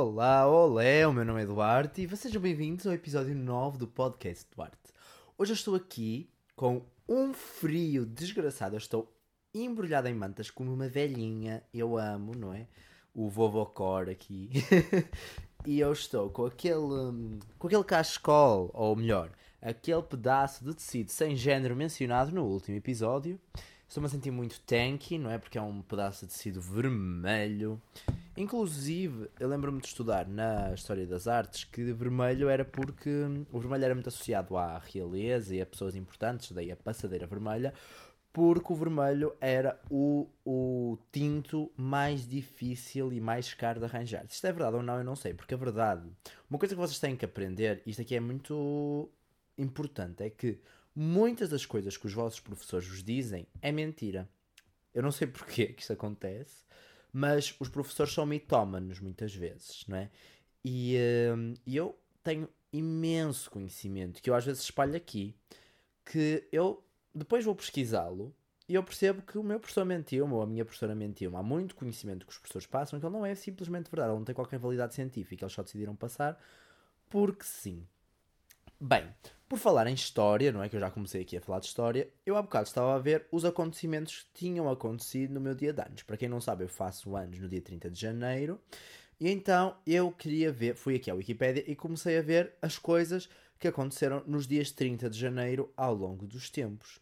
Olá, olé, o meu nome é Duarte e sejam bem-vindos ao episódio 9 do podcast Duarte. Hoje eu estou aqui com um frio desgraçado, eu estou embrulhado em mantas como uma velhinha, eu amo, não é? O vovô cor aqui. e eu estou com aquele, com aquele cachecol, ou melhor, aquele pedaço de tecido sem género mencionado no último episódio. Estou-me a sentir muito tanky, não é? Porque é um pedaço de tecido vermelho. Inclusive, eu lembro-me de estudar na História das Artes que vermelho era porque o vermelho era muito associado à realeza e a pessoas importantes, daí a passadeira vermelha, porque o vermelho era o, o tinto mais difícil e mais caro de arranjar. Se isto é verdade ou não, eu não sei, porque a verdade, uma coisa que vocês têm que aprender, isto aqui é muito importante, é que muitas das coisas que os vossos professores vos dizem é mentira. Eu não sei porquê que isto acontece, mas os professores são mitómanos muitas vezes, não é? E, uh, eu tenho imenso conhecimento que eu às vezes espalho aqui, que eu depois vou pesquisá-lo e eu percebo que o meu professor mentiu-me ou a minha professora mentiu-me. Há muito conhecimento que os professores passam que ele não é simplesmente verdade, ele não tem qualquer validade científica, eles só decidiram passar porque sim. Bem, por falar em história, não é que eu já comecei aqui a falar de história, eu há bocado estava a ver os acontecimentos que tinham acontecido no meu dia de anos. Para quem não sabe, eu faço anos no dia 30 de janeiro. E então eu queria ver, fui aqui à Wikipédia e comecei a ver as coisas que aconteceram nos dias 30 de janeiro ao longo dos tempos.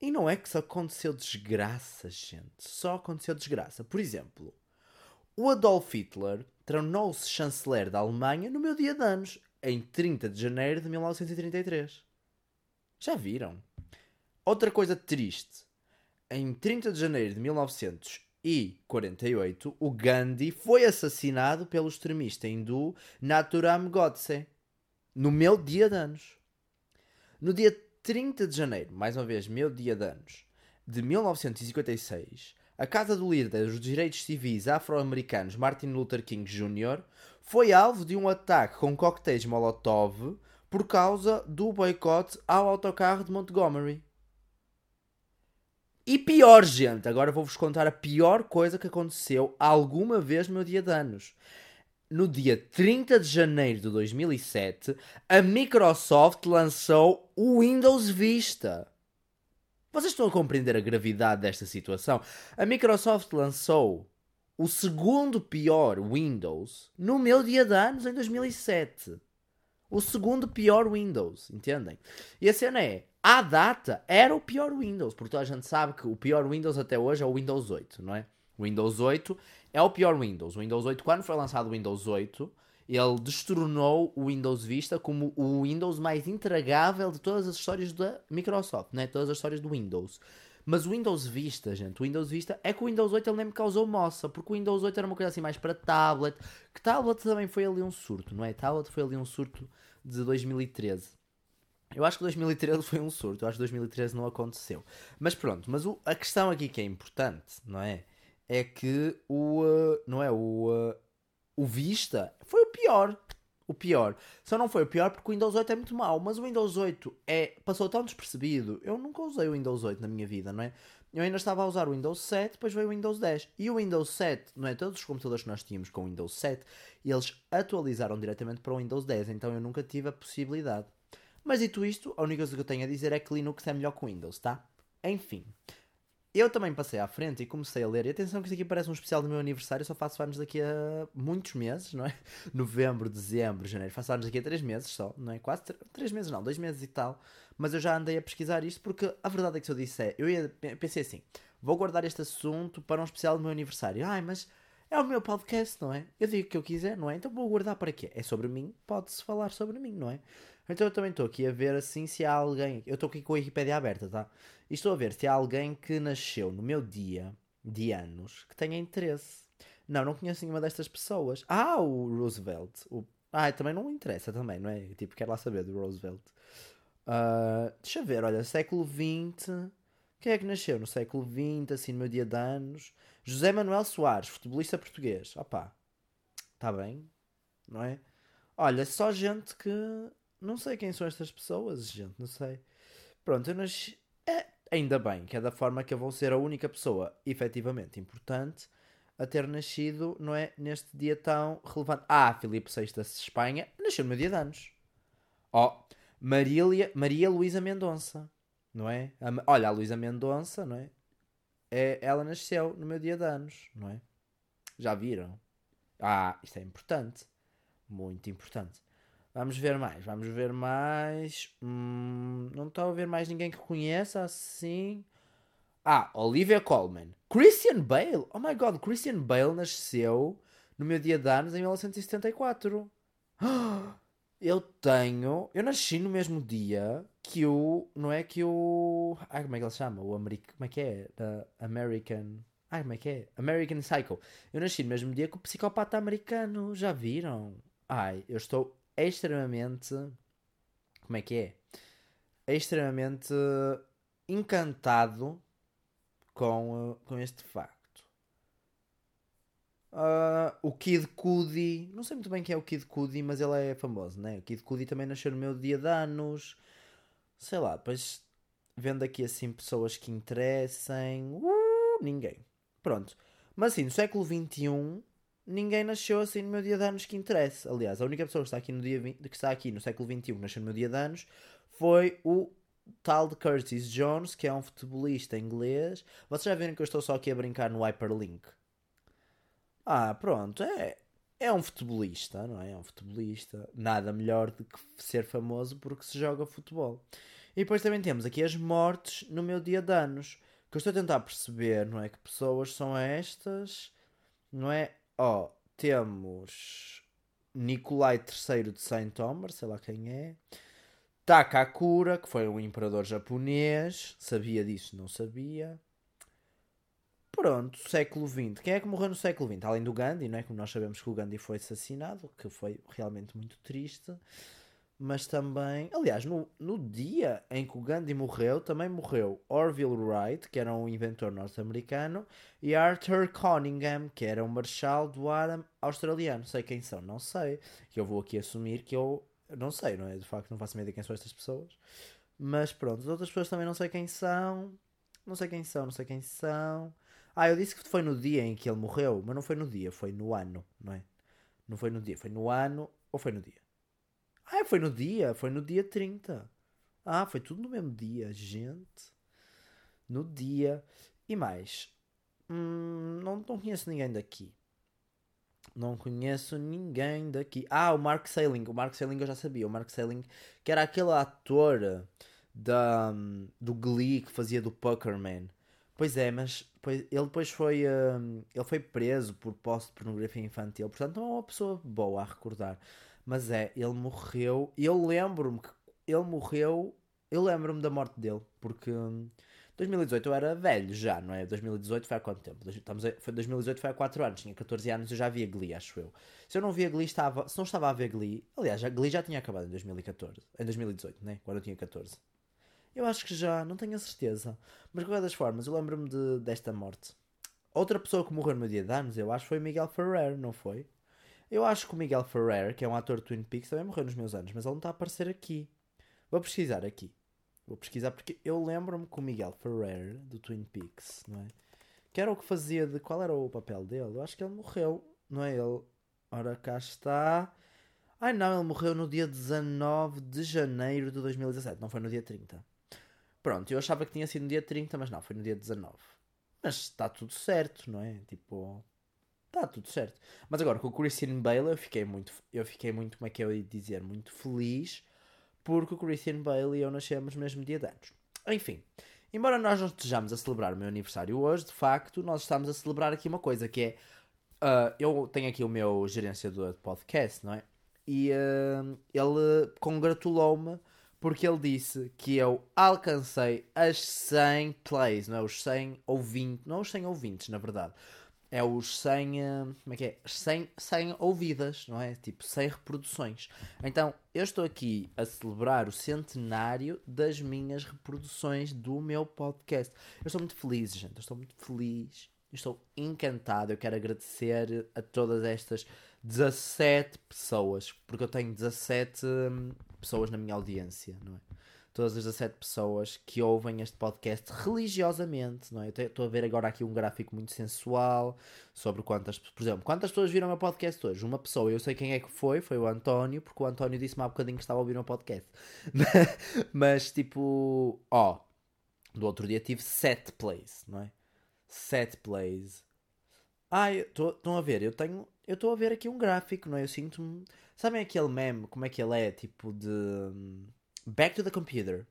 E não é que só aconteceu desgraça, gente. Só aconteceu desgraça. Por exemplo, o Adolf Hitler tornou-se chanceler da Alemanha no meu dia de anos em 30 de janeiro de 1933. Já viram? Outra coisa triste. Em 30 de janeiro de 1948, o Gandhi foi assassinado pelo extremista hindu Naturam Godse. No meu dia de anos. No dia 30 de janeiro, mais uma vez, meu dia de anos, de 1956, a casa do líder dos direitos civis afro-americanos Martin Luther King Jr. foi alvo de um ataque com coquetéis Molotov por causa do boicote ao autocarro de Montgomery. E pior, gente, agora vou-vos contar a pior coisa que aconteceu alguma vez no meu dia de anos. No dia 30 de janeiro de 2007, a Microsoft lançou o Windows Vista. Vocês estão a compreender a gravidade desta situação? A Microsoft lançou o segundo pior Windows no meu dia de anos em 2007. O segundo pior Windows, entendem? E a cena é, à data, era o pior Windows, porque toda a gente sabe que o pior Windows até hoje é o Windows 8, não é? O Windows 8 é o pior Windows. O Windows 8, quando foi lançado o Windows 8, ele destronou o Windows Vista como o Windows mais intragável de todas as histórias da Microsoft, né? todas as histórias do Windows. Mas o Windows Vista, gente, o Windows Vista é que o Windows 8 ele nem me causou moça, porque o Windows 8 era uma coisa assim mais para tablet, que tablet também foi ali um surto, não é? Tablet foi ali um surto de 2013. Eu acho que 2013 foi um surto, eu acho que 2013 não aconteceu. Mas pronto, mas o, a questão aqui que é importante, não é? É que o, uh, não é, o, uh, o Vista foi o pior. O pior. Só não foi o pior porque o Windows 8 é muito mau, mas o Windows 8 é, passou tão despercebido. Eu nunca usei o Windows 8 na minha vida, não é? Eu ainda estava a usar o Windows 7, depois veio o Windows 10. E o Windows 7, não é? Todos os computadores que nós tínhamos com o Windows 7, eles atualizaram diretamente para o Windows 10, então eu nunca tive a possibilidade. Mas dito isto, a única coisa que eu tenho a dizer é que Linux é melhor que o Windows, tá? Enfim. Eu também passei à frente e comecei a ler. E atenção que isto aqui parece um especial do meu aniversário. Só faço anos daqui a muitos meses, não é? Novembro, dezembro, janeiro. Faço anos daqui a três meses só, não é? Quase três meses, não, dois meses e tal. Mas eu já andei a pesquisar isto porque a verdade é que se eu disse é. Eu ia, pensei assim: vou guardar este assunto para um especial do meu aniversário. Ai, mas é o meu podcast, não é? Eu digo o que eu quiser, não é? Então vou guardar para quê? É sobre mim? Pode-se falar sobre mim, não é? Então eu também estou aqui a ver assim se há alguém. Eu estou aqui com a Wikipedia aberta, tá? E estou a ver se há alguém que nasceu no meu dia de anos que tenha interesse. Não, não conheço nenhuma destas pessoas. Ah, o Roosevelt. O... Ah, também não interessa também, não é? Tipo, quero lá saber do Roosevelt. Uh, deixa ver, olha, século XX. Quem é que nasceu no século XX, assim, no meu dia de anos? José Manuel Soares, futebolista português. Opá, está bem, não é? Olha, só gente que não sei quem são estas pessoas, gente, não sei. Pronto, eu nasci. É, ainda bem, que é da forma que eu vou ser a única pessoa efetivamente importante a ter nascido, não é? Neste dia tão relevante. Ah, Filipe VI da Espanha nasceu no meu dia de anos. Oh, Marília, Maria Luísa Mendonça, não é? A, olha, a Luísa Mendonça, não é? é? Ela nasceu no meu dia de anos, não é? Já viram? Ah, isto é importante. Muito importante. Vamos ver mais, vamos ver mais. Hum, não estou a ver mais ninguém que conheça assim. Ah, Olivia Colman. Christian Bale. Oh my god, Christian Bale nasceu no meu dia de anos em 1974. Eu tenho. Eu nasci no mesmo dia que o. Não é que o. Ai, como é que ele chama? O American. Como é que é? Da American. Ai, como é que é? American Psycho. Eu nasci no mesmo dia que o psicopata americano. Já viram? Ai, eu estou extremamente. Como é que é? Extremamente encantado com, uh, com este facto. Uh, o Kid Cudi, não sei muito bem quem é o Kid Cudi, mas ele é famoso, né? O Kid Cudi também nasceu no meu dia de anos. Sei lá, depois vendo aqui assim pessoas que interessem. Uh, ninguém. Pronto. Mas assim, no século XXI, ninguém nasceu assim no meu dia de anos que interessa. Aliás, a única pessoa que está aqui no, dia 20, que está aqui no século XXI, nasceu no meu dia de anos, foi o tal de Curtis Jones, que é um futebolista inglês. Vocês já viram que eu estou só aqui a brincar no hyperlink? Ah, pronto, é, é um futebolista, não é? É um futebolista. Nada melhor do que ser famoso porque se joga futebol. E depois também temos aqui as mortes no meu dia de anos. Que eu estou a tentar perceber, não é? Que pessoas são estas, não é? Ó, oh, temos Nicolai III de Saint Omer, sei lá quem é. Takakura, que foi um imperador japonês. Sabia disso? Não sabia. Pronto, século XX. Quem é que morreu no século XX? Além do Gandhi, não é? Como nós sabemos que o Gandhi foi assassinado, que foi realmente muito triste mas também, aliás, no, no dia em que o Gandhi morreu, também morreu Orville Wright, que era um inventor norte-americano, e Arthur Cunningham, que era um marshal do ar australiano. Sei quem são, não sei. Eu vou aqui assumir que eu não sei, não é? De facto, não faço ideia de quem são estas pessoas. Mas pronto, as outras pessoas também não sei quem são. Não sei quem são, não sei quem são. Ah, eu disse que foi no dia em que ele morreu, mas não foi no dia, foi no ano, não é? Não foi no dia, foi no ano ou foi no dia? Ah, foi no dia, foi no dia 30. Ah, foi tudo no mesmo dia, gente. No dia. E mais, hum, não, não conheço ninguém daqui. Não conheço ninguém daqui. Ah, o Mark Sailing. O Mark Sailing eu já sabia. O Mark Sailing, que era aquele ator da, do Glee que fazia do Puckerman. Pois é, mas pois, ele depois foi, um, ele foi preso por posse de pornografia infantil. Portanto, não é uma pessoa boa a recordar. Mas é, ele morreu. Eu lembro-me que ele morreu. Eu lembro-me da morte dele. Porque. 2018 eu era velho já, não é? 2018 foi há quanto tempo? Estamos a, foi 2018 foi há 4 anos, tinha 14 anos, eu já via Glee, acho eu. Se eu não via Glee, estava, se não estava a ver Glee, aliás, a Glee já tinha acabado em 2014, em 2018, né? Quando eu tinha 14. Eu acho que já, não tenho a certeza. Mas de qualquer das formas, eu lembro-me de, desta morte. Outra pessoa que morreu no meu dia de anos, eu acho, foi Miguel Ferrer, não foi? Eu acho que o Miguel Ferrer, que é um ator de Twin Peaks, também morreu nos meus anos, mas ele não está a aparecer aqui. Vou pesquisar aqui. Vou pesquisar porque eu lembro-me que o Miguel Ferrer, do Twin Peaks, não é? Que era o que fazia de. Qual era o papel dele? Eu acho que ele morreu, não é? Ele. Ora, cá está. Ai não, ele morreu no dia 19 de janeiro de 2017, não foi no dia 30. Pronto, eu achava que tinha sido no dia 30, mas não, foi no dia 19. Mas está tudo certo, não é? Tipo, está tudo certo. Mas agora com o Christian Bale eu fiquei muito, eu fiquei muito, como é que eu ia dizer, muito feliz porque o Christian Bale e eu nascemos no mesmo dia de anos. Enfim, embora nós não estejamos a celebrar o meu aniversário hoje, de facto, nós estamos a celebrar aqui uma coisa que é. Uh, eu tenho aqui o meu gerenciador de podcast, não é? E uh, ele congratulou-me porque ele disse que eu alcancei as 100 plays, não é? Os 100 ouvintes, não os 100 ouvintes, na verdade é os 100, eh, como é que é? 100, 100 ouvidas, não é? Tipo 100 reproduções. Então, eu estou aqui a celebrar o centenário das minhas reproduções do meu podcast. Eu estou muito feliz, gente. Eu estou muito feliz. Eu estou encantado. Eu quero agradecer a todas estas 17 pessoas, porque eu tenho 17 hum, pessoas na minha audiência, não é? Todas as 17 pessoas que ouvem este podcast religiosamente, não é? Estou a ver agora aqui um gráfico muito sensual sobre quantas, por exemplo, quantas pessoas viram o meu podcast hoje? Uma pessoa, eu sei quem é que foi, foi o António, porque o António disse-me há bocadinho que estava a ouvir o meu podcast. Mas, tipo, ó, do outro dia tive 7 plays, não é? 7 plays. Ah, estão a ver, eu tenho, eu estou a ver aqui um gráfico, não é? Eu sinto-me, sabem aquele meme, como é que ele é, tipo de Back to the computer.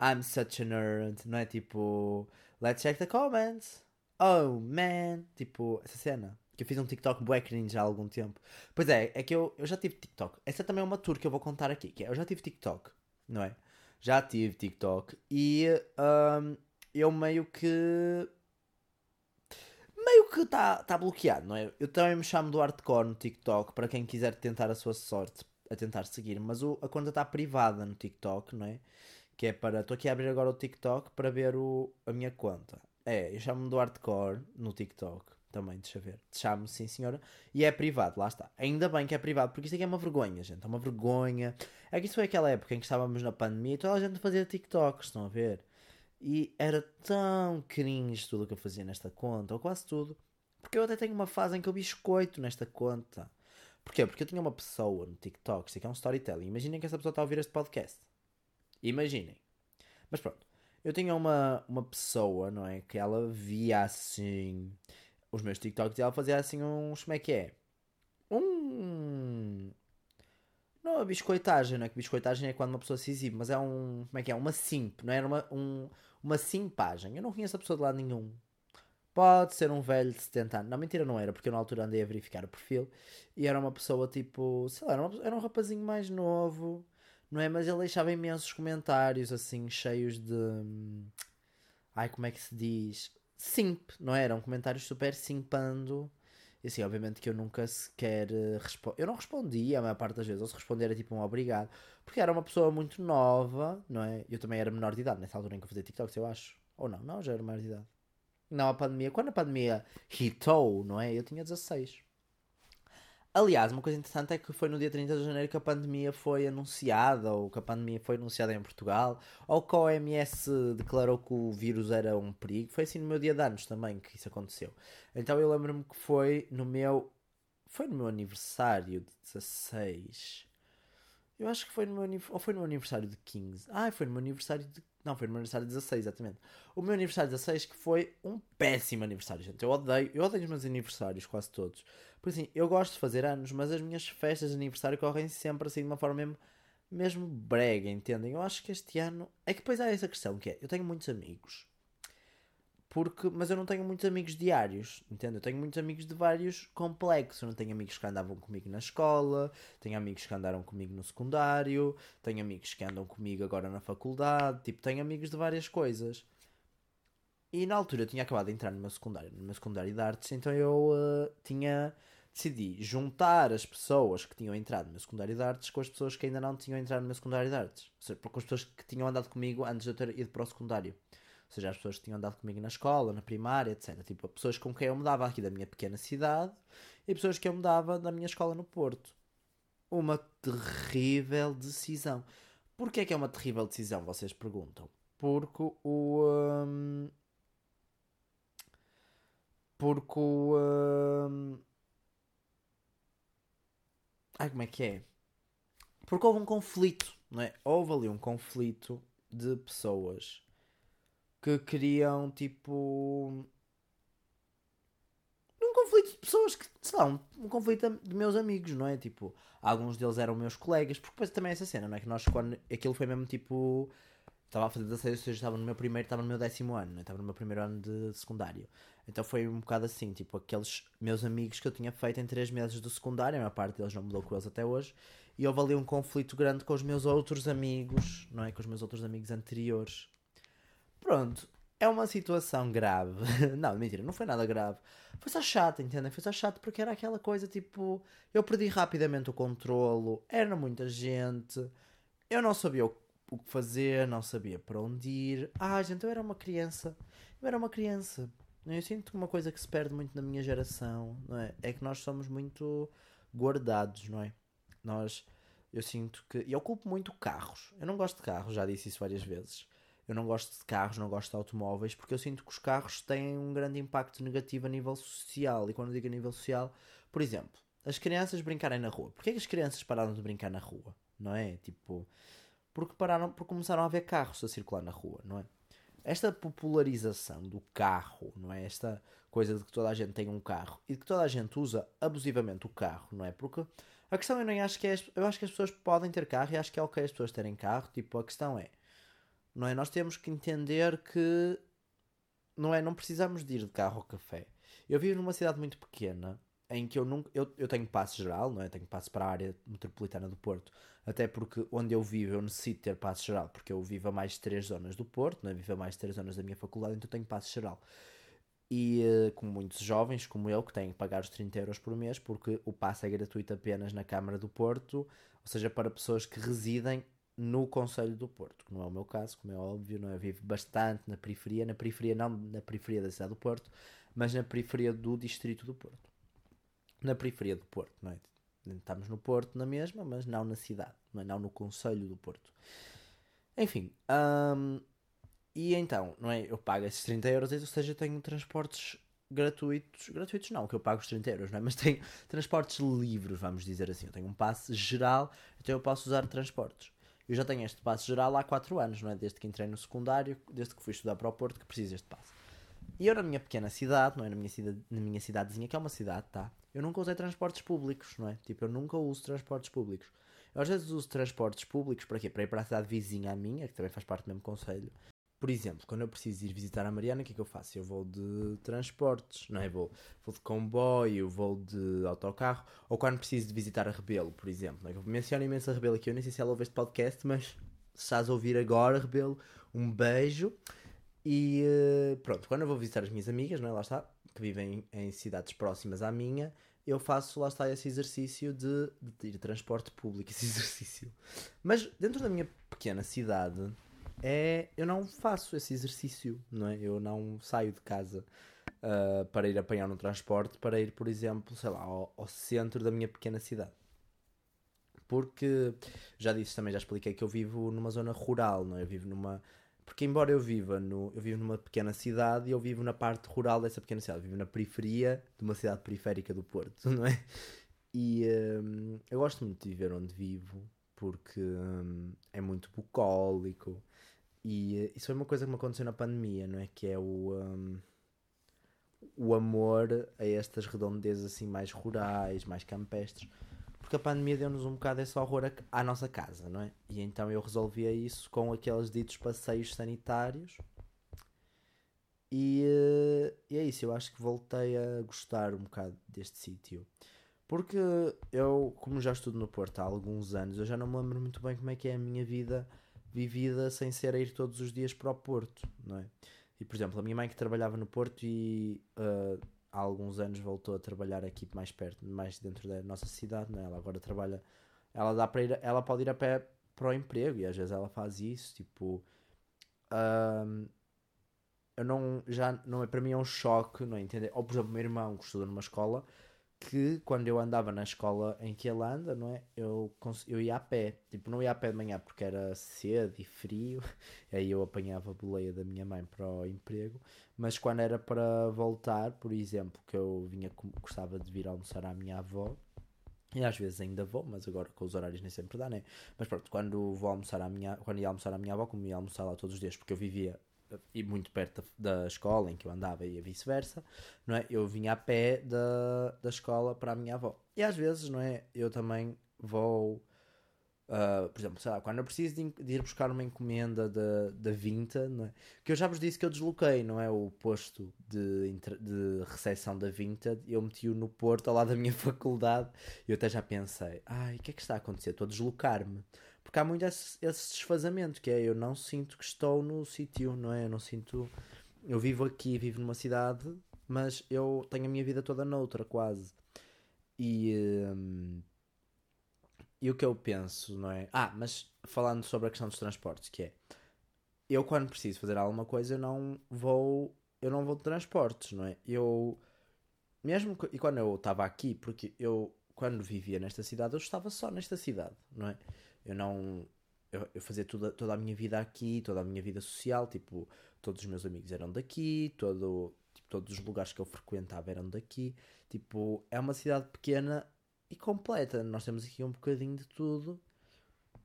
I'm such a nerd. Não é tipo. Let's check the comments. Oh man. Tipo, essa cena. Que eu fiz um TikTok bué cringe há algum tempo. Pois é, é que eu, eu já tive TikTok. Essa também é uma tour que eu vou contar aqui. Que é, eu já tive TikTok, não é? Já tive TikTok. E um, eu meio que. Meio que está tá bloqueado, não é? Eu também me chamo do hardcore no TikTok para quem quiser tentar a sua sorte a tentar seguir, mas o, a conta está privada no TikTok, não é? Que é para. Estou aqui a abrir agora o TikTok para ver o, a minha conta. É, eu chamo-me do Hardcore no TikTok. Também, deixa ver. Chamo-me, sim senhora. E é privado, lá está. Ainda bem que é privado, porque isto aqui é uma vergonha, gente. É uma vergonha. É que isso foi aquela época em que estávamos na pandemia e toda a gente fazia TikToks, estão a ver? E era tão cringe tudo o que eu fazia nesta conta, ou quase tudo. Porque eu até tenho uma fase em que eu biscoito nesta conta. Porquê? Porque eu tinha uma pessoa no TikTok, isto aqui é um storytelling. Imaginem que essa pessoa está a ouvir este podcast. Imaginem. Mas pronto. Eu tinha uma, uma pessoa, não é? Que ela via assim os meus TikToks e ela fazia assim uns. Como é que é? Um. Não a biscoitagem, não é? Que biscoitagem é quando uma pessoa se exibe, mas é um. Como é que é? Uma simp, não era uma, um, uma simpagem. Eu não conheço a pessoa de lado nenhum. Pode ser um velho de 70 anos. Não, mentira, não era, porque eu na altura andei a verificar o perfil e era uma pessoa tipo, sei lá, era, uma, era um rapazinho mais novo, não é? Mas ele deixava imensos comentários assim, cheios de. Ai, como é que se diz? Simp, não é? Eram comentários super simpando. E assim, obviamente que eu nunca sequer eh, respondi. Eu não respondia a maior parte das vezes, ou se responder era tipo um obrigado. Porque era uma pessoa muito nova, não é? Eu também era menor de idade nessa altura em que eu fazia TikToks, eu acho. Ou não, não, já era maior de idade. Não, a pandemia. Quando a pandemia hitou, não é? Eu tinha 16. Aliás, uma coisa interessante é que foi no dia 30 de janeiro que a pandemia foi anunciada, ou que a pandemia foi anunciada em Portugal, ou que a OMS declarou que o vírus era um perigo. Foi assim no meu dia de anos também que isso aconteceu. Então eu lembro-me que foi no meu. Foi no meu aniversário de 16. Eu acho que foi no meu ou foi no aniversário de 15. Ah, foi no meu aniversário de não, foi no meu aniversário de 16, exatamente. O meu aniversário de 16 que foi um péssimo aniversário, gente. Eu odeio, eu odeio os meus aniversários, quase todos. Por assim, eu gosto de fazer anos, mas as minhas festas de aniversário correm sempre assim de uma forma mesmo, mesmo brega, entendem? Eu acho que este ano. É que depois há essa questão que é, eu tenho muitos amigos porque, mas eu não tenho muitos amigos diários, entende? Eu tenho muitos amigos de vários complexos. Eu não tenho amigos que andavam comigo na escola, tenho amigos que andaram comigo no secundário, tenho amigos que andam comigo agora na faculdade, tipo, tenho amigos de várias coisas. E na altura eu tinha acabado de entrar no meu secundário, no meu secundário de artes, então eu uh, tinha decidi juntar as pessoas que tinham entrado no meu secundário de artes com as pessoas que ainda não tinham entrado no meu secundário de artes. Ou seja, com as pessoas que tinham andado comigo antes de eu ter ido para o secundário. Seja, as pessoas que tinham andado comigo na escola, na primária, etc. Tipo, pessoas com quem eu mudava aqui da minha pequena cidade e pessoas que eu mudava da minha escola no Porto. Uma terrível decisão. Porquê é que é uma terrível decisão, vocês perguntam? Porque o... Um... Porque o... Um... Ai, como é que é? Porque houve um conflito, não é? Houve ali um conflito de pessoas que queriam tipo. Um conflito de pessoas que, sei lá, um, um, conflito de meus amigos, não é? Tipo, alguns deles eram meus colegas, porque depois também é essa cena, não é? Que nós, quando aquilo foi mesmo tipo. Estava a fazer 16, ou seja, estava no meu primeiro, estava no meu décimo ano, é? estava no meu primeiro ano de secundário. Então foi um bocado assim, tipo, aqueles meus amigos que eu tinha feito em 3 meses do secundário, a maior parte deles não mudou com eles até hoje, e houve ali um conflito grande com os meus outros amigos, não é? Com os meus outros amigos anteriores. Pronto, é uma situação grave. não, mentira, não foi nada grave. Foi só chato, entendem? Foi só chato porque era aquela coisa tipo. Eu perdi rapidamente o controlo, era muita gente, eu não sabia o, o que fazer, não sabia para onde ir. Ah, gente, eu era uma criança. Eu era uma criança. Eu sinto uma coisa que se perde muito na minha geração, não é? É que nós somos muito guardados, não é? Nós Eu sinto que. E eu culpo muito carros. Eu não gosto de carros, já disse isso várias vezes. Eu não gosto de carros, não gosto de automóveis, porque eu sinto que os carros têm um grande impacto negativo a nível social. E quando digo a nível social, por exemplo, as crianças brincarem na rua. Porquê que as crianças pararam de brincar na rua? Não é? Tipo, porque pararam, porque começaram a haver carros a circular na rua, não é? Esta popularização do carro, não é? Esta coisa de que toda a gente tem um carro e de que toda a gente usa abusivamente o carro, não é? Porque a questão eu nem acho que é. Eu acho que as pessoas podem ter carro e acho que é ok as pessoas terem carro. Tipo, a questão é. Não é? Nós temos que entender que. Não é? Não precisamos de ir de carro ao café. Eu vivo numa cidade muito pequena em que eu nunca. Eu, eu tenho passe geral, não é? Tenho passe para a área metropolitana do Porto. Até porque onde eu vivo eu necessito ter passe geral, porque eu vivo a mais de 3 zonas do Porto, não é? Vivo a mais de 3 zonas da minha faculdade, então tenho passe geral. E uh, como muitos jovens, como eu, que têm que pagar os 30 euros por mês, porque o passe é gratuito apenas na Câmara do Porto, ou seja, para pessoas que residem no Conselho do Porto, que não é o meu caso, como é óbvio, não é? Eu vivo bastante na periferia, na periferia não na periferia da cidade do Porto, mas na periferia do Distrito do Porto. Na periferia do Porto, não é? Estamos no Porto na mesma, mas não na cidade, não, é? não no Conselho do Porto. Enfim, hum, e então, não é? Eu pago esses 30 euros, ou seja, tenho transportes gratuitos. Gratuitos não, que eu pago os 30 euros, não é? Mas tenho transportes livres, vamos dizer assim. Eu tenho um passe geral, então eu posso usar transportes. Eu já tenho este passe geral há 4 anos, não é? Desde que entrei no secundário, desde que fui estudar para o Porto, que preciso deste passe. E eu na minha pequena cidade, não é? Na minha, cidade, na minha cidadezinha, que é uma cidade, tá? Eu nunca usei transportes públicos, não é? Tipo, eu nunca uso transportes públicos. Eu às vezes uso transportes públicos para quê? Para ir para a cidade vizinha à minha, que também faz parte do mesmo conselho, por exemplo, quando eu preciso ir visitar a Mariana, o que é que eu faço? Eu vou de transportes, não é? Vou, vou de comboio, vou de autocarro, ou quando preciso de visitar a Rebelo, por exemplo. É? Eu menciono imenso a Rebelo aqui, eu nem sei se ela ouve este podcast, mas se estás a ouvir agora, Rebelo, um beijo. E eh, pronto, quando eu vou visitar as minhas amigas, não é? Lá está, que vivem em cidades próximas à minha, eu faço, lá está, esse exercício de, de ir de transporte público, esse exercício. Mas dentro da minha pequena cidade é eu não faço esse exercício, não é? Eu não saio de casa uh, para ir apanhar um transporte para ir, por exemplo, sei lá, ao, ao, centro da minha pequena cidade. Porque já disse também, já expliquei que eu vivo numa zona rural, não é? Eu vivo numa porque embora eu viva no, eu vivo numa pequena cidade e eu vivo na parte rural dessa pequena cidade, eu vivo na periferia de uma cidade periférica do Porto, não é? E um, eu gosto muito de viver onde vivo porque um, é muito bucólico, e uh, isso foi uma coisa que me aconteceu na pandemia, não é? Que é o, um, o amor a estas redondezas assim mais rurais, mais campestres. Porque a pandemia deu-nos um bocado esse horror à nossa casa, não é? E então eu resolvia isso com aqueles ditos passeios sanitários. E, uh, e é isso, eu acho que voltei a gostar um bocado deste sítio. Porque eu, como já estudo no Porto há alguns anos, eu já não me lembro muito bem como é que é a minha vida vivida sem ser a ir todos os dias para o Porto, não é? E, por exemplo, a minha mãe que trabalhava no Porto e uh, há alguns anos voltou a trabalhar aqui mais perto, mais dentro da nossa cidade, não é? Ela agora trabalha, ela dá para ir, ela pode ir a pé para o emprego e às vezes ela faz isso, tipo, uh, eu não, já, não é, para mim é um choque, não é? Entender? Ou, por exemplo, meu irmão que estuda numa escola, que quando eu andava na escola em que ele anda, não é? Eu, eu ia a pé. Tipo, não ia a pé de manhã porque era cedo e frio. Aí eu apanhava a boleia da minha mãe para o emprego. Mas quando era para voltar, por exemplo, que eu vinha, gostava de vir almoçar à minha avó. E às vezes ainda vou, mas agora com os horários nem sempre dá, né? Mas pronto, quando vou almoçar à minha, quando ia almoçar à minha avó, como ia almoçar lá todos os dias, porque eu vivia e muito perto da, da, escola em que eu andava e vice-versa, não é? Eu vinha a pé da, da escola para a minha avó. E às vezes, não é? Eu também vou, uh, por exemplo, sei lá, quando eu preciso de, de, ir buscar uma encomenda da, Vinta, não é? Que eu já vos disse que eu desloquei, não é? O posto de, de recepção da Vinta, eu meti-o no Porto, ao lado da minha faculdade, e eu até já pensei, ai, o que é que está a acontecer? Estou a deslocar-me. Porque há muito esse, esse desfazamento, que é eu não sinto que estou no sítio, não é? Eu não sinto. Eu vivo aqui, vivo numa cidade, mas eu tenho a minha vida toda noutra, quase. E. Um, e o que eu penso, não é? Ah, mas falando sobre a questão dos transportes, que é. Eu, quando preciso fazer alguma coisa, eu não vou. Eu não vou de transportes, não é? Eu. Mesmo. Que, e quando eu estava aqui, porque eu quando vivia nesta cidade, eu estava só nesta cidade, não é? Eu não. Eu, eu fazia toda, toda a minha vida aqui, toda a minha vida social, tipo, todos os meus amigos eram daqui, todo, tipo, todos os lugares que eu frequentava eram daqui. Tipo, é uma cidade pequena e completa. Nós temos aqui um bocadinho de tudo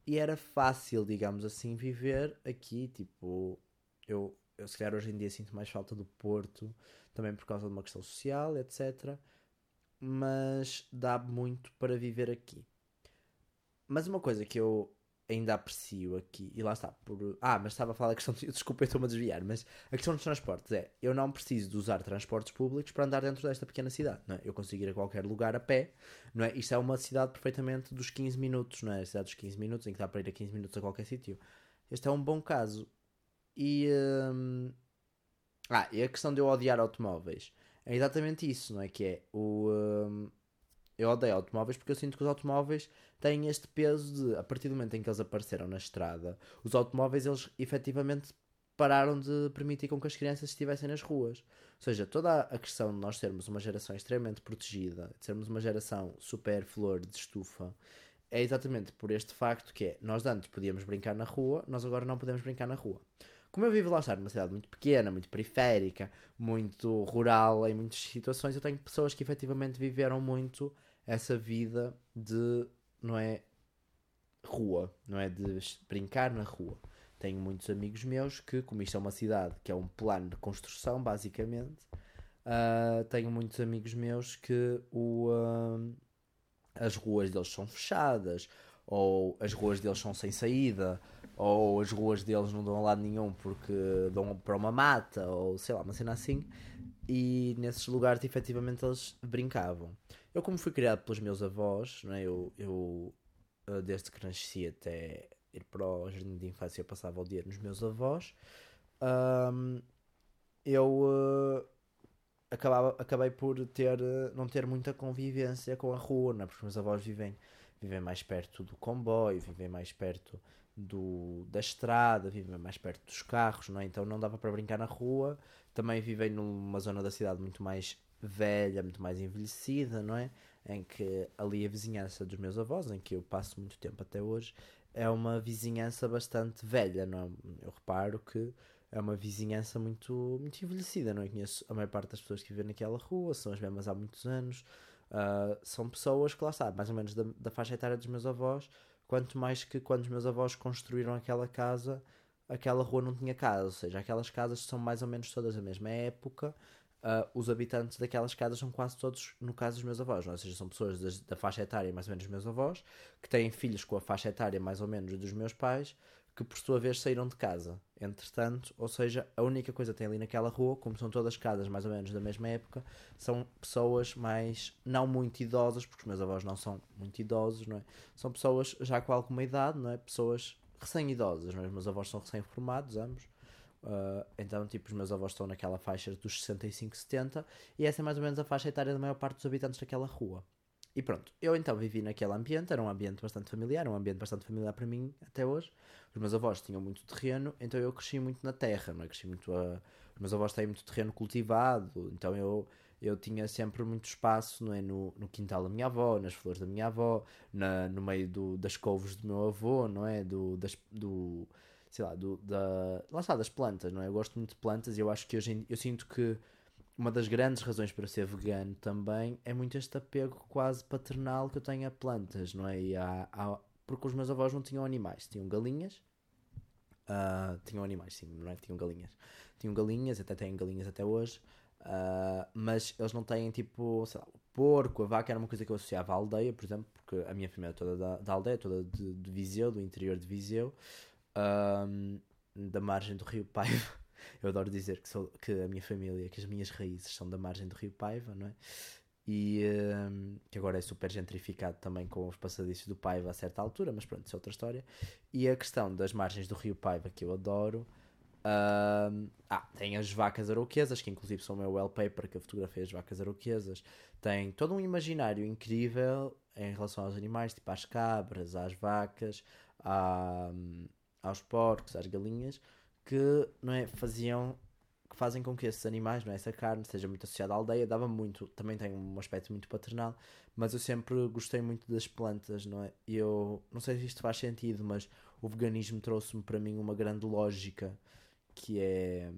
e era fácil, digamos assim, viver aqui. Tipo, eu, eu se calhar hoje em dia sinto mais falta do Porto, também por causa de uma questão social, etc. Mas dá muito para viver aqui. Mas uma coisa que eu ainda aprecio aqui, e lá está, por... Ah, mas estava a falar da questão, de... desculpa, estou-me a desviar, mas a questão dos transportes é, eu não preciso de usar transportes públicos para andar dentro desta pequena cidade, não é? Eu consigo ir a qualquer lugar a pé, não é? Isto é uma cidade perfeitamente dos 15 minutos, não é? A cidade dos 15 minutos, em que dá para ir a 15 minutos a qualquer sítio. Este é um bom caso. E... Hum... Ah, e a questão de eu odiar automóveis é exatamente isso, não é? Que é o... Hum eu odeio automóveis porque eu sinto que os automóveis têm este peso de, a partir do momento em que eles apareceram na estrada, os automóveis eles efetivamente pararam de permitir com que as crianças estivessem nas ruas. Ou seja, toda a questão de nós sermos uma geração extremamente protegida, de sermos uma geração super flor de estufa, é exatamente por este facto que é, nós antes podíamos brincar na rua, nós agora não podemos brincar na rua. Como eu vivo lá estar numa cidade muito pequena, muito periférica, muito rural em muitas situações, eu tenho pessoas que efetivamente viveram muito essa vida de, não é, rua, não é, de brincar na rua. Tenho muitos amigos meus que, como isto é uma cidade que é um plano de construção, basicamente, uh, tenho muitos amigos meus que o, uh, as ruas deles são fechadas, ou as ruas deles são sem saída, ou as ruas deles não dão a lado nenhum porque dão para uma mata, ou sei lá, uma cena assim. E nesses lugares, efetivamente, eles brincavam. Eu, como fui criado pelos meus avós, não é? eu, eu eh, desde que nasci até ir para o jardim de infância, eu passava o dia nos meus avós. Um, eu uh, acabava, acabei por ter, uh, não ter muita convivência com a rua, não é? porque os meus avós vivem, vivem mais perto do comboio, vivem mais perto do, da estrada, vivem mais perto dos carros, não é? então não dava para brincar na rua. Também vivem numa zona da cidade muito mais velha, muito mais envelhecida, não é? Em que ali a vizinhança dos meus avós, em que eu passo muito tempo até hoje, é uma vizinhança bastante velha, não é? Eu reparo que é uma vizinhança muito, muito envelhecida, não é? Conheço a maior parte das pessoas que vivem naquela rua, são as mesmas há muitos anos, uh, são pessoas que lá está, mais ou menos da, da faixa etária dos meus avós, quanto mais que quando os meus avós construíram aquela casa, aquela rua não tinha casa, ou seja, aquelas casas são mais ou menos todas da mesma época, uh, os habitantes daquelas casas são quase todos, no caso dos meus avós, não? É? ou seja, são pessoas das, da faixa etária mais ou menos dos meus avós, que têm filhos com a faixa etária mais ou menos dos meus pais, que por sua vez saíram de casa. Entretanto, ou seja, a única coisa que tem ali naquela rua, como são todas casas mais ou menos da mesma época, são pessoas mais, não muito idosas, porque os meus avós não são muito idosos, não é? São pessoas já com alguma idade, não é? Pessoas recém-idosas, não é? Os meus avós são recém-formados, ambos. Uh, então, tipo, os meus avós estão naquela faixa dos 65, 70 e essa é mais ou menos a faixa etária da maior parte dos habitantes daquela rua. E pronto, eu então vivi naquele ambiente, era um ambiente bastante familiar, um ambiente bastante familiar para mim até hoje. Os meus avós tinham muito terreno, então eu cresci muito na terra, não é? Cresci muito a... Os meus avós têm muito terreno cultivado, então eu, eu tinha sempre muito espaço não é? no, no quintal da minha avó, nas flores da minha avó, na, no meio do, das couves do meu avô, não é? Do, das, do, sei lá, do, da, lá está, das plantas, não é? Eu gosto muito de plantas e eu acho que hoje eu sinto que uma das grandes razões para ser vegano também é muito este apego quase paternal que eu tenho a plantas, não é? Há, há, porque os meus avós não tinham animais, tinham galinhas, uh, tinham animais, sim, não é? Tinham galinhas, tinham galinhas, até têm galinhas até hoje, uh, mas eles não têm tipo, sei lá, o porco, a vaca era uma coisa que eu associava à aldeia, por exemplo, porque a minha família é toda da, da aldeia, toda de, de Viseu, do interior de Viseu, um, da margem do Rio Paiva. Eu adoro dizer que, sou, que a minha família, que as minhas raízes são da margem do Rio Paiva, não é? E um, que agora é super gentrificado também com os passadiços do Paiva a certa altura, mas pronto, isso é outra história. E a questão das margens do Rio Paiva, que eu adoro. Um, ah, tem as vacas aroquesas, que inclusive são o meu wallpaper que eu fotografei as vacas aroquesas. Tem todo um imaginário incrível em relação aos animais, tipo às cabras, às vacas, à, aos porcos, às galinhas, que não é, faziam que fazem com que esses animais, não é? essa carne, seja muito associada à aldeia, dava muito, também tem um aspecto muito paternal, mas eu sempre gostei muito das plantas, não é? Eu não sei se isto faz sentido, mas o veganismo trouxe-me para mim uma grande lógica que é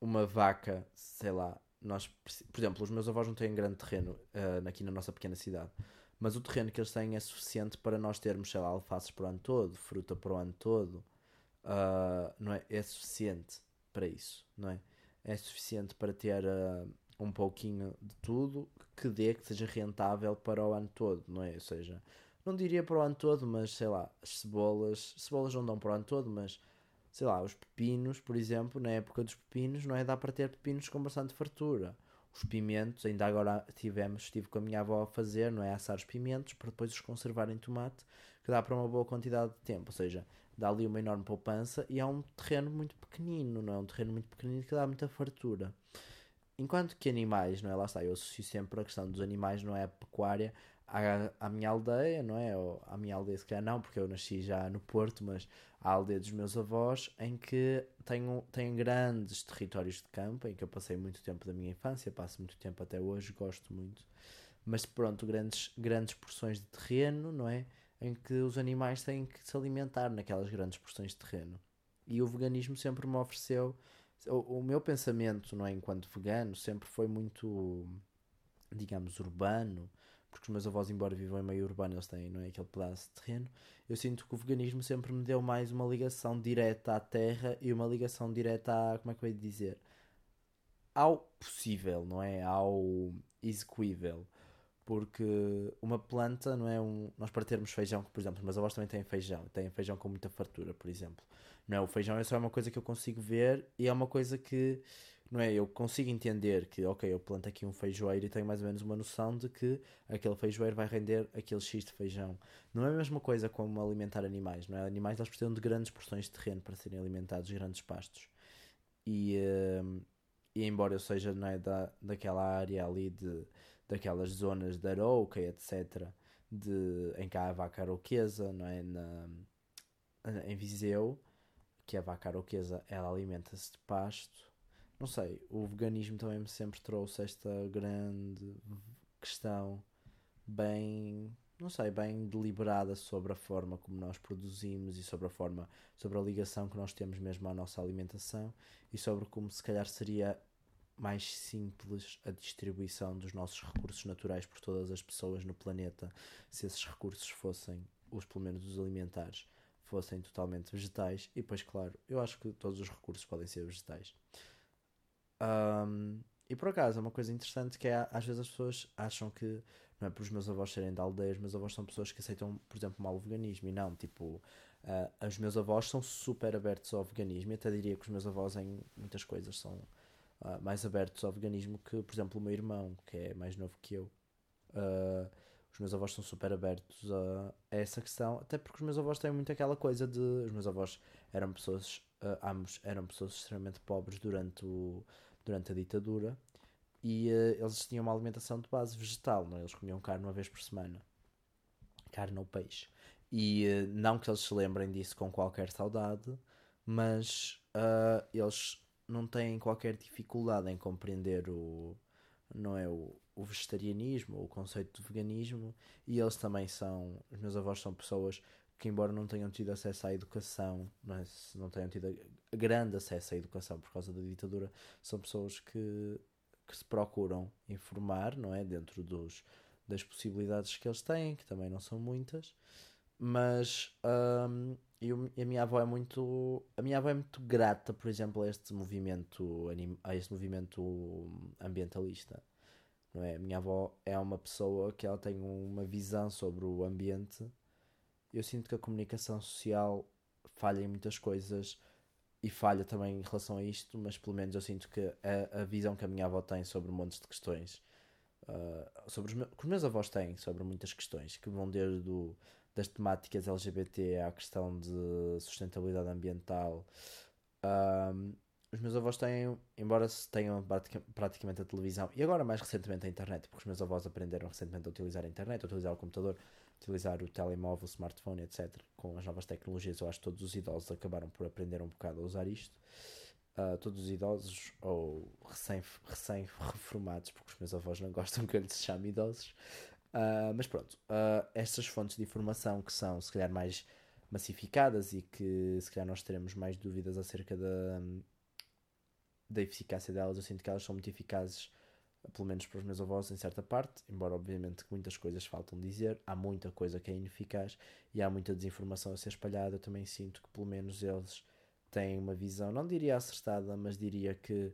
uma vaca, sei lá, nós, por exemplo, os meus avós não têm grande terreno uh, aqui na nossa pequena cidade, mas o terreno que eles têm é suficiente para nós termos, sei lá, alfaces para o ano todo, fruta para o ano todo, uh, não é? É suficiente para isso, não é? É suficiente para ter uh, um pouquinho de tudo que dê, que seja rentável para o ano todo, não é? Ou seja, não diria para o ano todo, mas sei lá, as cebolas, cebolas não dão para o ano todo, mas sei lá, os pepinos, por exemplo, na época dos pepinos, não é? Dá para ter pepinos com bastante fartura. Os pimentos, ainda agora tivemos, estive com a minha avó a fazer, não é? Assar os pimentos para depois os conservar em tomate, que dá para uma boa quantidade de tempo. Ou seja, dá ali uma enorme poupança e é um terreno muito pequenino, não é? Um terreno muito pequenino que dá muita fartura. Enquanto que animais, não é? Lá está, eu associo sempre a questão dos animais, não é? A pecuária à, à minha aldeia, não é? Ou à minha aldeia, se calhar não, porque eu nasci já no Porto, mas à aldeia dos meus avós, em que tenho, tenho grandes territórios de campo, em que eu passei muito tempo da minha infância, passo muito tempo até hoje, gosto muito. Mas pronto, grandes, grandes porções de terreno, não é? Em que os animais têm que se alimentar naquelas grandes porções de terreno. E o veganismo sempre me ofereceu. O, o meu pensamento, não é? Enquanto vegano, sempre foi muito, digamos, urbano porque os meus avós, embora vivam em meio urbano, eles têm não é, aquele pedaço de terreno. Eu sinto que o veganismo sempre me deu mais uma ligação direta à terra e uma ligação direta a. Como é que eu ia dizer? Ao possível, não é? Ao execuível. Porque uma planta, não é? Um, nós para termos feijão, por exemplo, os meus avós também têm feijão, têm feijão com muita fartura, por exemplo. Não é? O feijão é só uma coisa que eu consigo ver e é uma coisa que não é? Eu consigo entender que, ok, eu planto aqui um feijoeiro e tenho mais ou menos uma noção de que aquele feijoeiro vai render aquele X de feijão. Não é a mesma coisa como alimentar animais, não é? Animais eles precisam de grandes porções de terreno para serem alimentados, grandes pastos. E, uh, e embora eu seja não é, da, daquela área ali, de, daquelas zonas de Arouca, etc., de, em que há a vaca aroquesa, não é? Na, em Viseu, que a vaca aroquesa ela alimenta-se de pasto não sei, o veganismo também me sempre trouxe esta grande questão bem, não sei, bem deliberada sobre a forma como nós produzimos e sobre a forma, sobre a ligação que nós temos mesmo à nossa alimentação e sobre como se calhar seria mais simples a distribuição dos nossos recursos naturais por todas as pessoas no planeta se esses recursos fossem, os pelo menos os alimentares, fossem totalmente vegetais e depois claro, eu acho que todos os recursos podem ser vegetais. Um, e por acaso, é uma coisa interessante que é, às vezes as pessoas acham que, não é por os meus avós serem de aldeias, meus avós são pessoas que aceitam, por exemplo, mal o veganismo, e não, tipo, uh, os meus avós são super abertos ao veganismo, e até diria que os meus avós em muitas coisas são uh, mais abertos ao veganismo que, por exemplo, o meu irmão, que é mais novo que eu. Uh, os meus avós são super abertos a, a, essa questão, até porque os meus avós têm muito aquela coisa de. Os meus avós eram pessoas, ambos eram pessoas extremamente pobres durante o durante a ditadura e uh, eles tinham uma alimentação de base vegetal, não? É? eles comiam carne uma vez por semana, carne ou peixe. E uh, não que eles se lembrem disso com qualquer saudade, mas uh, eles não têm qualquer dificuldade em compreender o, não é, o, o vegetarianismo, o conceito de veganismo, e eles também são, os meus avós são pessoas que embora não tenham tido acesso à educação, não, é? não tenham tido grande acesso à educação por causa da ditadura, são pessoas que, que se procuram informar, não é? Dentro dos, das possibilidades que eles têm, que também não são muitas, mas um, eu, a minha avó é muito a minha avó é muito grata, por exemplo, a este movimento a este movimento ambientalista. Não é? A minha avó é uma pessoa que ela tem uma visão sobre o ambiente eu sinto que a comunicação social falha em muitas coisas e falha também em relação a isto, mas pelo menos eu sinto que a, a visão que a minha avó tem sobre montes de questões, uh, sobre os, que os meus avós têm sobre muitas questões, que vão desde do, das temáticas LGBT à questão de sustentabilidade ambiental. Um, ah, os meus avós têm, embora tenham praticamente a televisão e agora mais recentemente a internet, porque os meus avós aprenderam recentemente a utilizar a internet, a utilizar o computador, utilizar o telemóvel, o smartphone, etc. Com as novas tecnologias, eu acho que todos os idosos acabaram por aprender um bocado a usar isto. uh, todos os idosos ou recém-reformados, recém porque os meus avós não gostam que eu lhes chame idosos. Uh, mas pronto, uh, estas fontes de informação que são, se calhar, mais massificadas e que, se calhar, nós teremos mais dúvidas acerca da, da eficácia delas, eu sinto que elas são muito eficazes pelo menos para os meus avós, em certa parte, embora obviamente muitas coisas faltam dizer, há muita coisa que é ineficaz e há muita desinformação a ser espalhada. Eu também sinto que pelo menos eles têm uma visão, não diria acertada, mas diria que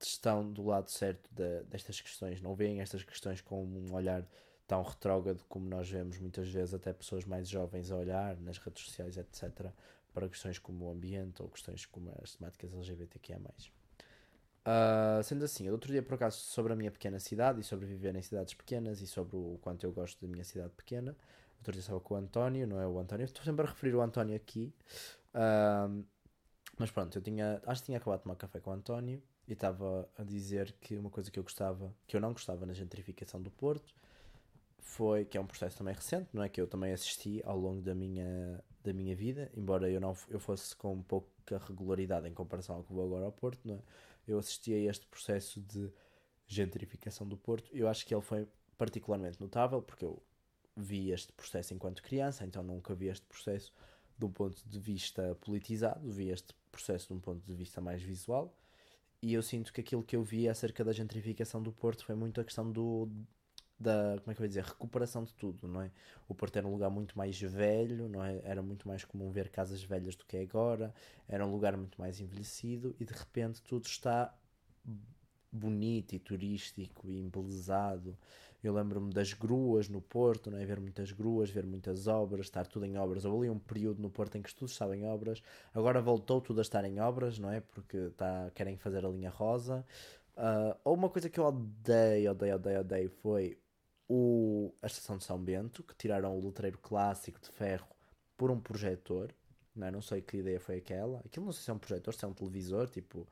estão do lado certo de, destas questões, não veem estas questões com um olhar tão retrógrado como nós vemos muitas vezes até pessoas mais jovens a olhar nas redes sociais, etc., para questões como o ambiente ou questões como as temáticas LGBTQIA+. Uh, sendo assim, outro dia por acaso sobre a minha pequena cidade e sobre viver em cidades pequenas e sobre o quanto eu gosto da minha cidade pequena. Outro dia estava com o António, não é o António, estou sempre a referir o António aqui. Uh, mas pronto, eu tinha, acho que tinha acabado de tomar café com o António e estava a dizer que uma coisa que eu gostava, que eu não gostava na gentrificação do Porto, foi que é um processo também recente, não é que eu também assisti ao longo da minha da minha vida, embora eu não eu fosse com pouca regularidade em comparação ao que vou agora ao Porto, não é? Eu assisti a este processo de gentrificação do Porto. Eu acho que ele foi particularmente notável porque eu vi este processo enquanto criança, então nunca vi este processo de um ponto de vista politizado, vi este processo de um ponto de vista mais visual. E eu sinto que aquilo que eu vi acerca da gentrificação do Porto foi muito a questão do da, como é que eu ia dizer, recuperação de tudo, não é? O Porto era um lugar muito mais velho, não é? Era muito mais comum ver casas velhas do que é agora, era um lugar muito mais envelhecido e de repente tudo está bonito e turístico e embelezado. Eu lembro-me das gruas no Porto, não é? Ver muitas gruas, ver muitas obras, estar tudo em obras. Houve ali um período no Porto em que tudo estava em obras. Agora voltou tudo a estar em obras, não é? Porque tá, querem fazer a linha rosa. Uh, ou uma coisa que eu odeio, odeio, odeio, odeio foi o, a estação de São Bento, que tiraram o letreiro clássico de ferro por um projetor. Não, é? não sei que ideia foi aquela. Aquilo não sei se é um projetor, se é um televisor, tipo.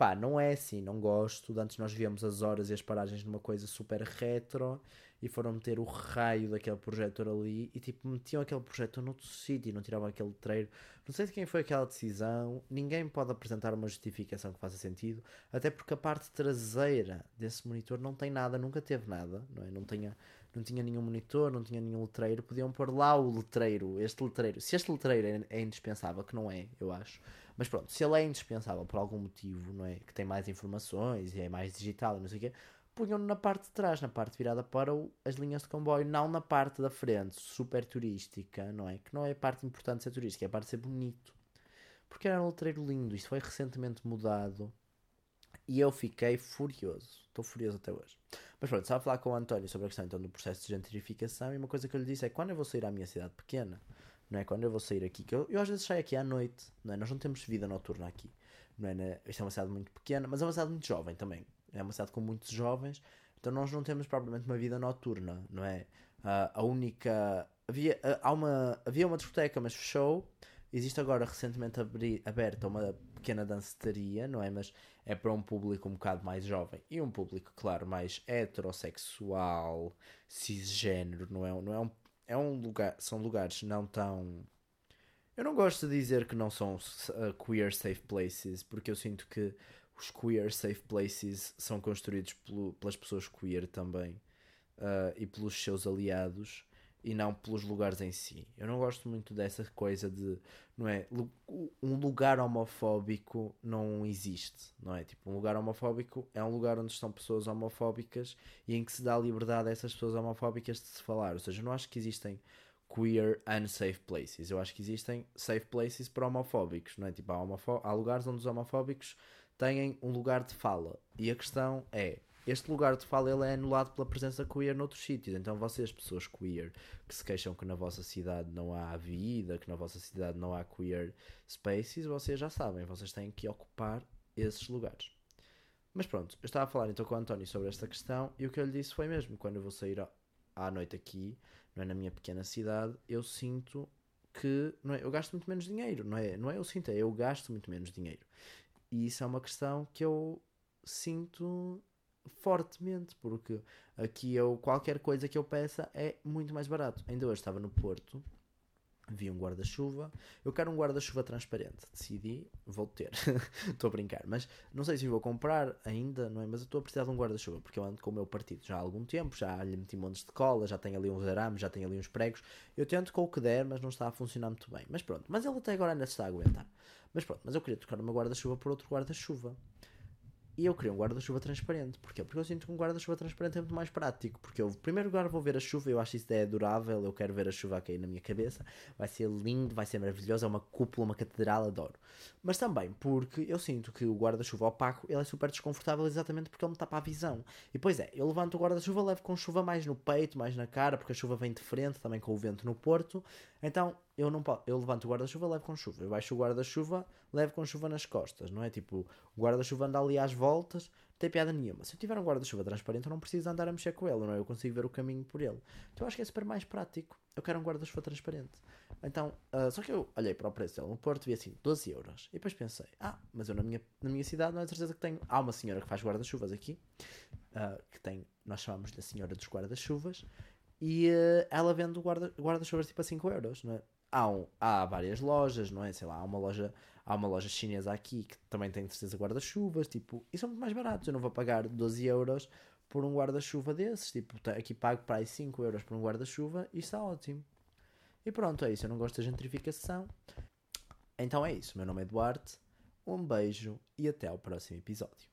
Pá, não é assim, não gosto. Antes nós víamos as horas e as paragens numa coisa super retro e foram meter o raio daquele projetor ali e tipo metiam aquele projetor noutro sítio e não tiravam aquele letreiro. Não sei de quem foi aquela decisão, ninguém pode apresentar uma justificação que faça sentido, até porque a parte traseira desse monitor não tem nada, nunca teve nada, não é? Não tinha, não tinha nenhum monitor, não tinha nenhum letreiro, podiam pôr lá o letreiro, este letreiro. Se este letreiro é, é indispensável, que não é, eu acho. Mas pronto, se ele é indispensável por algum motivo, não é? Que tem mais informações e é mais digital e não sei o quê, punham-no na parte de trás, na parte virada para o, as linhas de comboio, não na parte da frente, super turística, não é? Que não é a parte importante de ser turística, é a parte de ser bonito. Porque era um letreiro lindo, isto foi recentemente mudado e eu fiquei furioso. Estou furioso até hoje. Mas pronto, estava a falar com o António sobre a questão então do processo de gentrificação e uma coisa que eu lhe disse é quando eu vou sair à minha cidade pequena, não é? Quando eu vou sair aqui, que eu, eu às vezes saio aqui à noite, não é? Nós não temos vida noturna aqui, não é? Isto é uma cidade muito pequena, mas é uma cidade muito jovem também é uma cidade com muitos jovens, então nós não temos propriamente uma vida noturna, não é? Uh, a única. Havia, uh, há uma, havia uma discoteca, mas fechou. Existe agora recentemente abri, aberta uma pequena danceteria, não é? Mas é para um público um bocado mais jovem e um público, claro, mais heterossexual, cisgênero, não é? Não é, um, é um lugar, são lugares não tão. Eu não gosto de dizer que não são uh, queer safe places, porque eu sinto que os queer safe places são construídos pelo, pelas pessoas queer também uh, e pelos seus aliados e não pelos lugares em si. Eu não gosto muito dessa coisa de, não é, um lugar homofóbico não existe, não é? Tipo, um lugar homofóbico é um lugar onde estão pessoas homofóbicas e em que se dá liberdade a essas pessoas homofóbicas de se falar. Ou seja, eu não acho que existem queer unsafe places. Eu acho que existem safe places para homofóbicos, não é? Tipo, há, há lugares onde os homofóbicos têm um lugar de fala. E a questão é, este lugar de fala ele é anulado pela presença queer noutros sítios. Então vocês, pessoas queer, que se queixam que na vossa cidade não há vida, que na vossa cidade não há queer spaces, vocês já sabem, vocês têm que ocupar esses lugares. Mas pronto, eu estava a falar então com o António sobre esta questão e o que eu lhe disse foi mesmo, quando eu vou sair à noite aqui, não é na minha pequena cidade, eu sinto que não é, eu gasto muito menos dinheiro, não é? Não é eu sinto, é eu gasto muito menos dinheiro. E isso é uma questão que eu sinto fortemente, porque aqui eu, qualquer coisa que eu peça é muito mais barato. Ainda hoje estava no Porto Vi um guarda-chuva. Eu quero um guarda-chuva transparente. Decidi, vou ter. Estou a brincar. Mas não sei se vou comprar ainda, não é? Mas eu estou a precisar de um guarda-chuva porque eu ando com o meu partido já há algum tempo. Já lhe meti montes de cola, já tenho ali uns arames, já tenho ali uns pregos. Eu tento com o que der, mas não está a funcionar muito bem. Mas pronto. Mas ele até agora ainda se está a aguentar. Mas pronto. Mas eu queria trocar meu guarda-chuva por outro guarda-chuva. E eu queria um guarda-chuva transparente. Porquê? Porque eu sinto que um guarda-chuva transparente é muito mais prático. Porque eu, primeiro lugar, vou ver a chuva. Eu acho isso é adorável. Eu quero ver a chuva a cair na minha cabeça. Vai ser lindo, vai ser maravilhoso. É uma cúpula, uma catedral, adoro. Mas também porque eu sinto que o guarda-chuva opaco ele é super desconfortável exatamente porque ele me tapa a visão. E pois é, eu levanto o guarda-chuva, levo com chuva mais no peito, mais na cara, porque a chuva vem de frente, também com o vento no porto. Então eu não eu levanto o guarda-chuva, levo com chuva. Eu baixo o guarda-chuva, levo com chuva nas costas, não é? Tipo, o guarda-chuva anda ali às voltas, não tem piada nenhuma. Se eu tiver um guarda-chuva transparente, eu não preciso andar a mexer com ele, não é? Eu consigo ver o caminho por ele. Então eu acho que é super mais prático. Eu quero um guarda-chuva transparente. Então, uh, só que eu olhei para o preço dele no Porto e vi assim, 12 euros. E depois pensei, ah, mas eu na minha, na minha cidade não é certeza que tenho. Há uma senhora que faz guarda-chuvas aqui, uh, que tem, nós chamamos de a senhora dos guarda-chuvas, e uh, ela vende guarda-chuvas guarda tipo a 5 euros, não é? há, um, há várias lojas, não é? Sei lá, há uma loja, há uma loja chinesa aqui que também tem certeza guarda-chuvas, tipo, e são muito mais baratos. Eu não vou pagar 12 euros por um guarda-chuva desses, tipo, aqui pago para aí 5 euros por um guarda-chuva e está ótimo. E pronto, é isso. Eu não gosto da gentrificação. Então é isso. Meu nome é Duarte. Um beijo e até ao próximo episódio.